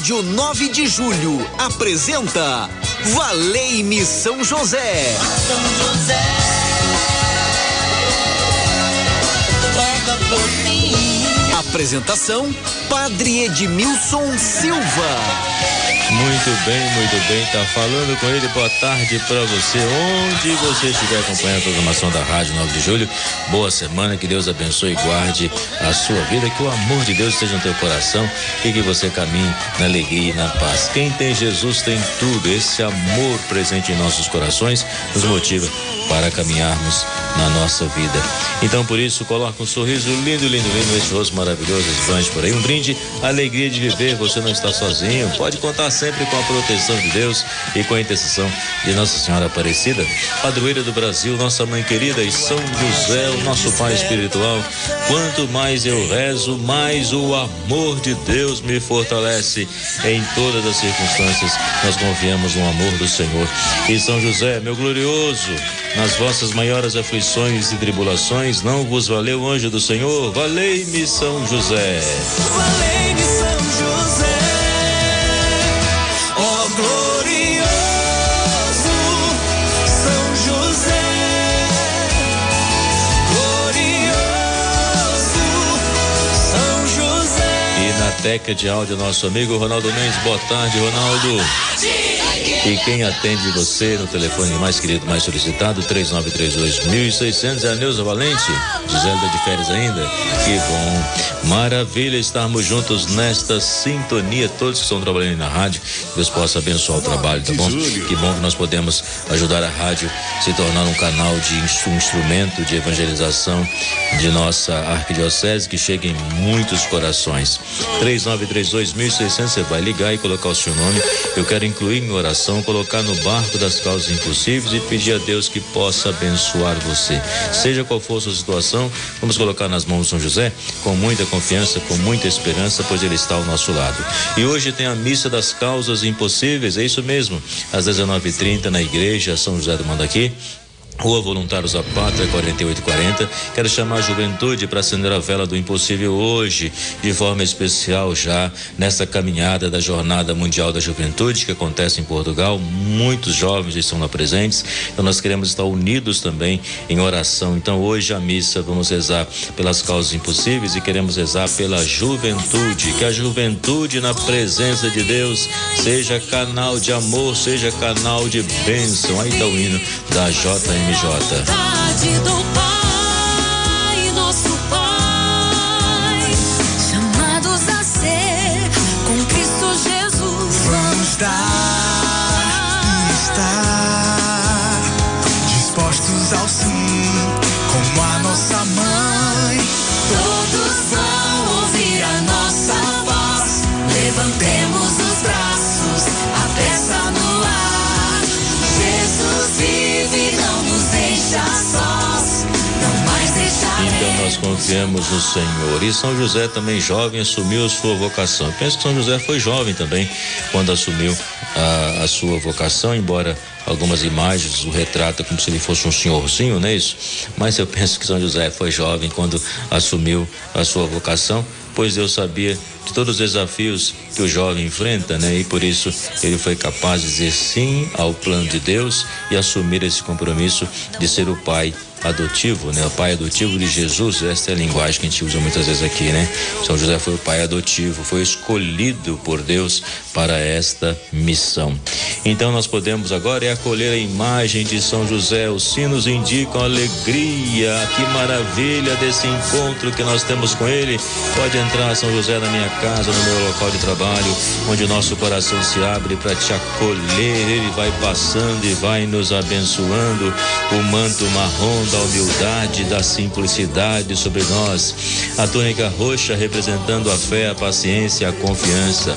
Rádio 9 de Julho apresenta Valei-me São José. São José. Apresentação Padre Edmilson Silva. Muito bem, muito bem. Tá falando com ele. Boa tarde para você, onde você estiver acompanhando a programação da Rádio 9 de Julho. Boa semana, que Deus abençoe e guarde a sua vida, que o amor de Deus esteja no teu coração e que você caminhe na alegria e na paz. Quem tem Jesus tem tudo. Esse amor presente em nossos corações nos motiva para caminharmos na nossa vida. Então, por isso, coloca um sorriso lindo, lindo, lindo nesse rosto maravilhoso, esbanje por aí. Um brinde, alegria de viver. Você não está sozinho. Pode contar sempre com a proteção de Deus e com a intercessão de Nossa Senhora Aparecida, padroeira do Brasil, nossa mãe querida e São José, o nosso Pai espiritual. Quanto mais eu rezo, mais o amor de Deus me fortalece. Em todas as circunstâncias, nós confiamos no amor do Senhor. E São José, meu glorioso, nas vossas maiores aflições e tribulações, não vos valeu anjo do Senhor? Valei-me, São José. Valei-me, São José. Ó oh, glorioso São José. Glorioso São José. E na teca de áudio, nosso amigo Ronaldo Mendes. Boa tarde, Ronaldo. E quem atende você no telefone mais querido, mais solicitado, 3932-1600, é a Neuza Valente. Gisele de férias ainda? Que bom. Maravilha estarmos juntos nesta sintonia, todos que estão trabalhando na rádio. Deus possa abençoar o trabalho, tá bom? Que bom que nós podemos ajudar a rádio a se tornar um canal de um instrumento de evangelização de nossa arquidiocese que chegue em muitos corações. 3932-1600, você vai ligar e colocar o seu nome. Eu quero incluir em oração, colocar no barco das causas impossíveis e pedir a Deus que possa abençoar você. Seja qual for a sua situação, vamos colocar nas mãos de São José com muita confiança, com muita esperança, pois ele está ao nosso lado. E hoje tem a missa das causas impossíveis, é isso mesmo, às 19h30 na igreja São José do Mandaqui. Rua Voluntários da Pátria, 4840. Quero chamar a juventude para acender a vela do impossível hoje, de forma especial já nessa caminhada da Jornada Mundial da Juventude que acontece em Portugal. Muitos jovens estão lá presentes, então nós queremos estar unidos também em oração. Então hoje a missa vamos rezar pelas causas impossíveis e queremos rezar pela juventude, que a juventude na presença de Deus seja canal de amor, seja canal de bênção. Aí está o hino da JM Vontade confiamos no Senhor. E São José também jovem assumiu sua vocação. Eu penso que São José foi jovem também quando assumiu a, a sua vocação, embora algumas imagens o retratam como se ele fosse um senhorzinho, não é isso? Mas eu penso que São José foi jovem quando assumiu a sua vocação, pois Deus sabia de todos os desafios que o jovem enfrenta, né? E por isso ele foi capaz de dizer sim ao plano de Deus e assumir esse compromisso de ser o pai adotivo, né? O pai adotivo de Jesus, esta é a linguagem que a gente usa muitas vezes aqui, né? São José foi o pai adotivo, foi escolhido por Deus para esta missão. Então nós podemos agora é acolher a imagem de São José. Os sinos indicam alegria. Que maravilha desse encontro que nós temos com ele. Pode entrar São José na minha casa, no meu local de trabalho, onde o nosso coração se abre para te acolher. Ele vai passando e vai nos abençoando. O manto marrom da humildade, da simplicidade sobre nós. A túnica roxa representando a fé, a paciência, a confiança.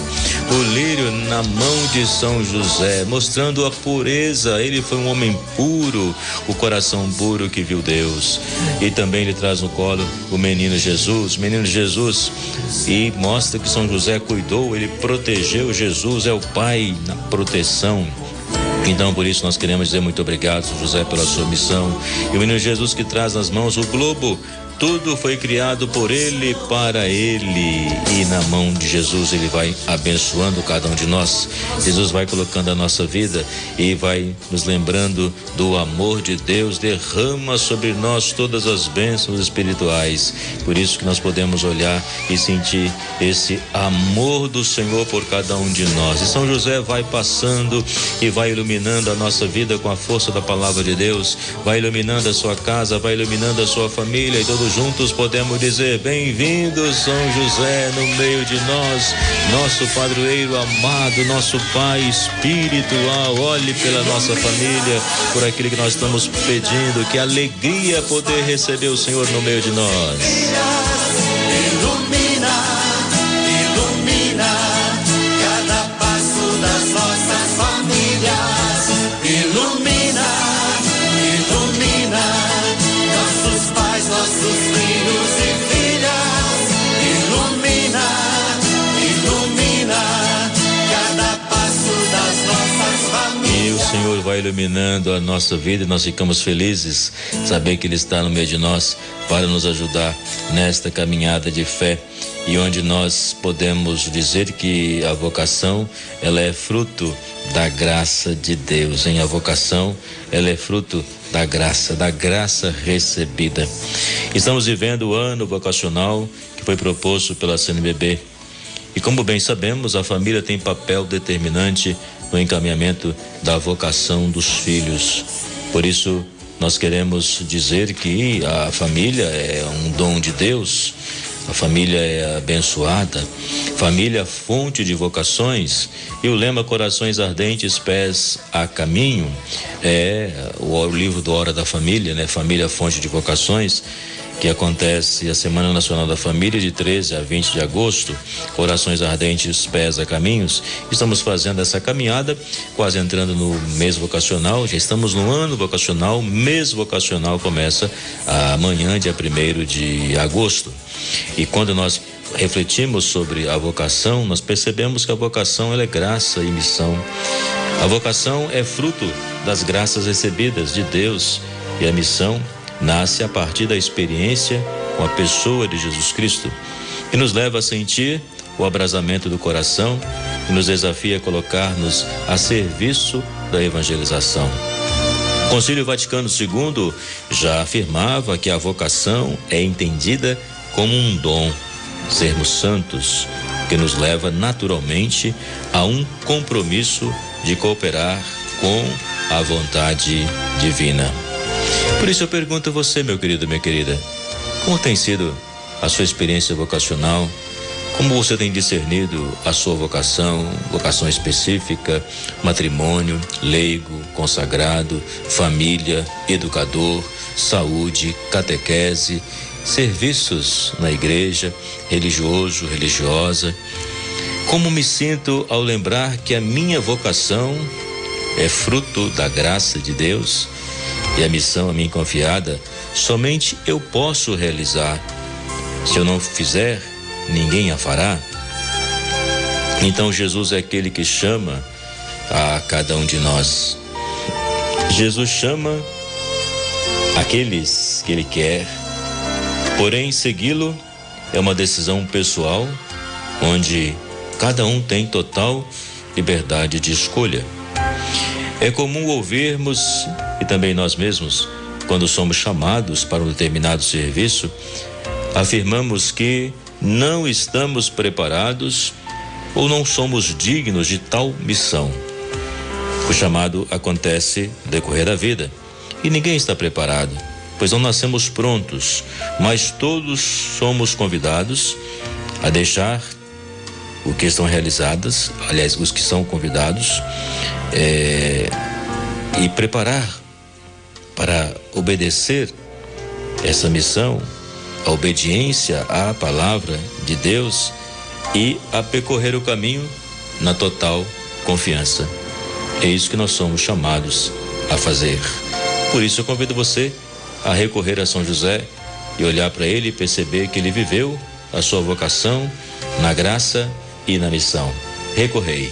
O lírio na mão de São José, mostrando a pureza. Ele foi um homem puro, o coração puro que viu Deus. E também ele traz no colo o menino Jesus, menino Jesus, e mostra que São José cuidou, ele protegeu Jesus, é o pai na proteção. Então, por isso, nós queremos dizer muito obrigado, José, pela sua missão. E o menino Jesus que traz nas mãos o globo. Tudo foi criado por ele, para ele. E na mão de Jesus ele vai abençoando cada um de nós. Jesus vai colocando a nossa vida e vai nos lembrando do amor de Deus, derrama sobre nós todas as bênçãos espirituais. Por isso que nós podemos olhar e sentir esse amor do Senhor por cada um de nós. E São José vai passando e vai iluminando a nossa vida com a força da palavra de Deus, vai iluminando a sua casa, vai iluminando a sua família e todos juntos podemos dizer: Bem-vindo, São José, no meio de nós, nosso padroeiro amado, nosso Pai espiritual. Olhe pela nossa família, por aquilo que nós estamos pedindo. Que alegria poder receber o Senhor no meio de nós. Vai iluminando a nossa vida e nós ficamos felizes saber que Ele está no meio de nós para nos ajudar nesta caminhada de fé e onde nós podemos dizer que a vocação ela é fruto da graça de Deus. Em a vocação ela é fruto da graça, da graça recebida. Estamos vivendo o ano vocacional que foi proposto pela CNBB. E como bem sabemos, a família tem papel determinante no encaminhamento da vocação dos filhos. Por isso, nós queremos dizer que a família é um dom de Deus, a família é abençoada, família fonte de vocações e o lema Corações Ardentes, Pés a Caminho é o livro do Hora da Família, né? Família fonte de vocações que acontece a Semana Nacional da Família de 13 a 20 de agosto, Corações Ardentes, Pés a Caminhos. Estamos fazendo essa caminhada, quase entrando no mês vocacional, já estamos no ano vocacional, mês vocacional começa amanhã, dia 1 de agosto. E quando nós refletimos sobre a vocação, nós percebemos que a vocação é graça e missão. A vocação é fruto das graças recebidas de Deus e a missão nasce a partir da experiência com a pessoa de Jesus Cristo e nos leva a sentir o abrasamento do coração e nos desafia a colocar-nos a serviço da evangelização. O Concílio Vaticano II já afirmava que a vocação é entendida como um dom, sermos santos, que nos leva naturalmente a um compromisso de cooperar com a vontade divina. Por isso eu pergunto a você, meu querido, minha querida, como tem sido a sua experiência vocacional? Como você tem discernido a sua vocação, vocação específica, matrimônio, leigo, consagrado, família, educador, saúde, catequese, serviços na igreja, religioso, religiosa? Como me sinto ao lembrar que a minha vocação é fruto da graça de Deus? E a missão a mim confiada, somente eu posso realizar. Se eu não fizer, ninguém a fará. Então Jesus é aquele que chama a cada um de nós. Jesus chama aqueles que ele quer, porém segui-lo é uma decisão pessoal, onde cada um tem total liberdade de escolha. É comum ouvirmos e também nós mesmos, quando somos chamados para um determinado serviço, afirmamos que não estamos preparados ou não somos dignos de tal missão. O chamado acontece no decorrer da vida e ninguém está preparado, pois não nascemos prontos, mas todos somos convidados a deixar o que estão realizadas, aliás, os que são convidados, é, e preparar para obedecer essa missão, a obediência à palavra de Deus e a percorrer o caminho na total confiança. É isso que nós somos chamados a fazer. Por isso eu convido você a recorrer a São José e olhar para ele e perceber que ele viveu a sua vocação na graça e na missão. Recorrei.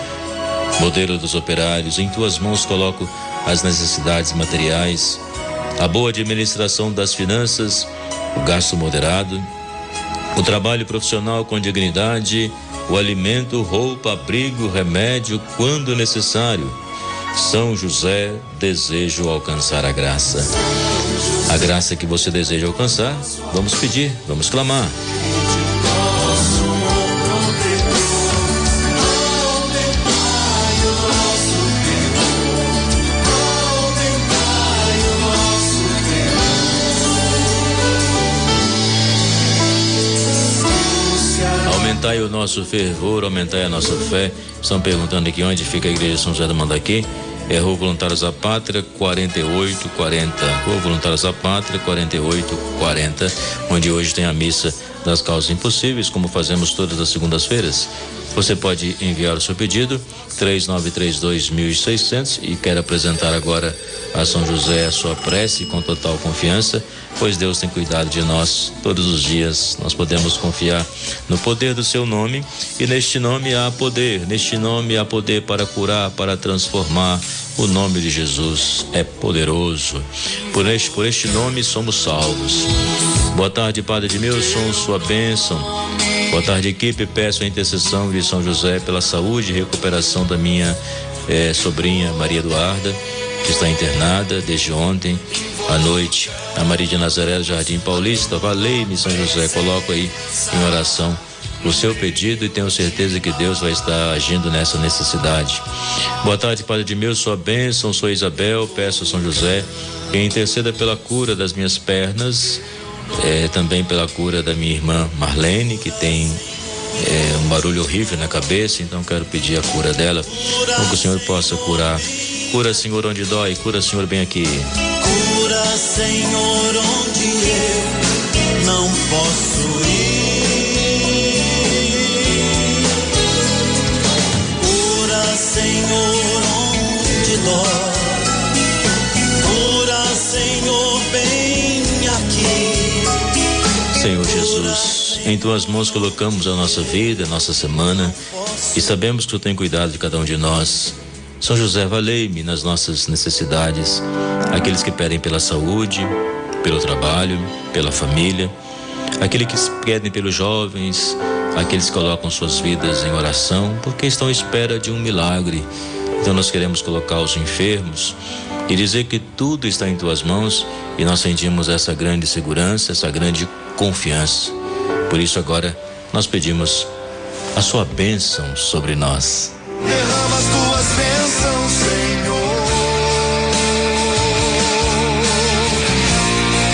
Modelo dos operários, em tuas mãos coloco as necessidades materiais, a boa administração das finanças, o gasto moderado, o trabalho profissional com dignidade, o alimento, roupa, abrigo, remédio, quando necessário. São José, desejo alcançar a graça. A graça que você deseja alcançar, vamos pedir, vamos clamar. Aumentai o nosso fervor, aumentai a nossa fé. Estão perguntando aqui onde fica a igreja São José do Mandaqui. É Rua Voluntários da Pátria, 4840. Rua Voluntários da Pátria, 4840, onde hoje tem a missa das causas impossíveis, como fazemos todas as segundas-feiras. Você pode enviar o seu pedido, 3932.600, e quer apresentar agora a São José a sua prece com total confiança, pois Deus tem cuidado de nós todos os dias. Nós podemos confiar no poder do seu nome, e neste nome há poder, neste nome há poder para curar, para transformar. O nome de Jesus é poderoso. Por este, por este nome somos salvos. Boa tarde, Padre Edmilson, sua bênção. Boa tarde, equipe. Peço a intercessão de São José pela saúde e recuperação da minha eh, sobrinha Maria Eduarda, que está internada desde ontem à noite. A Maria de Nazaré Jardim Paulista, valei-me, São José. Coloco aí em oração o seu pedido e tenho certeza que Deus vai estar agindo nessa necessidade. Boa tarde, Padre de meu, sua bênção, sou Isabel, peço a São José que interceda pela cura das minhas pernas é, também pela cura da minha irmã Marlene, que tem é, um barulho horrível na cabeça, então quero pedir a cura dela, para que o Senhor possa curar. Cura, Senhor, onde dói, cura, Senhor, bem aqui. Cura, Senhor, onde eu não posso ir. Cura, Senhor, onde dói. Em tuas mãos colocamos a nossa vida, a nossa semana e sabemos que tu tem cuidado de cada um de nós. São José, valei-me nas nossas necessidades, aqueles que pedem pela saúde, pelo trabalho, pela família, aqueles que pedem pelos jovens, aqueles que colocam suas vidas em oração, porque estão à espera de um milagre. Então nós queremos colocar os enfermos e dizer que tudo está em tuas mãos e nós sentimos essa grande segurança, essa grande confiança. Por isso agora nós pedimos a sua bênção sobre nós. Derrama as tuas bênçãos, Senhor.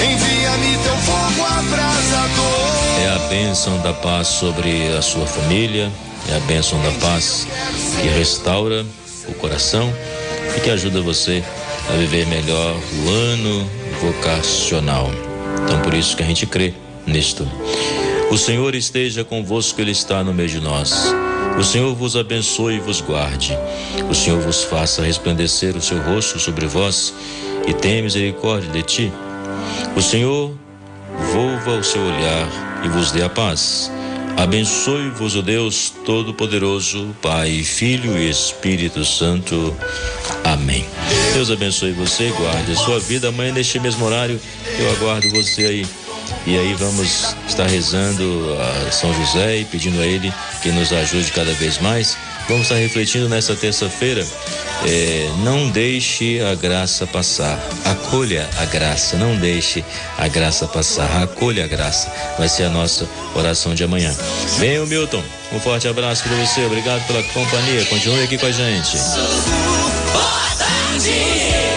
Envia-me teu fogo abrasador. É a bênção da paz sobre a sua família, é a bênção da paz que restaura o coração e que ajuda você a viver melhor o ano vocacional. Então por isso que a gente crê nisto. O Senhor esteja convosco, Ele está no meio de nós. O Senhor vos abençoe e vos guarde. O Senhor vos faça resplandecer o seu rosto sobre vós e tenha misericórdia de ti. O Senhor volva o seu olhar e vos dê a paz. Abençoe-vos o Deus Todo-Poderoso, Pai, Filho e Espírito Santo. Amém. Deus abençoe você, guarde a sua vida. Amanhã, neste mesmo horário, eu aguardo você aí. E aí vamos estar rezando a São José e pedindo a ele que nos ajude cada vez mais vamos estar refletindo nessa terça-feira. É, não deixe a graça passar. Acolha a graça. Não deixe a graça passar. Acolha a graça. Vai ser a nossa oração de amanhã. Bem, Milton, um forte abraço para você. Obrigado pela companhia. Continue aqui com a gente. Boa tarde.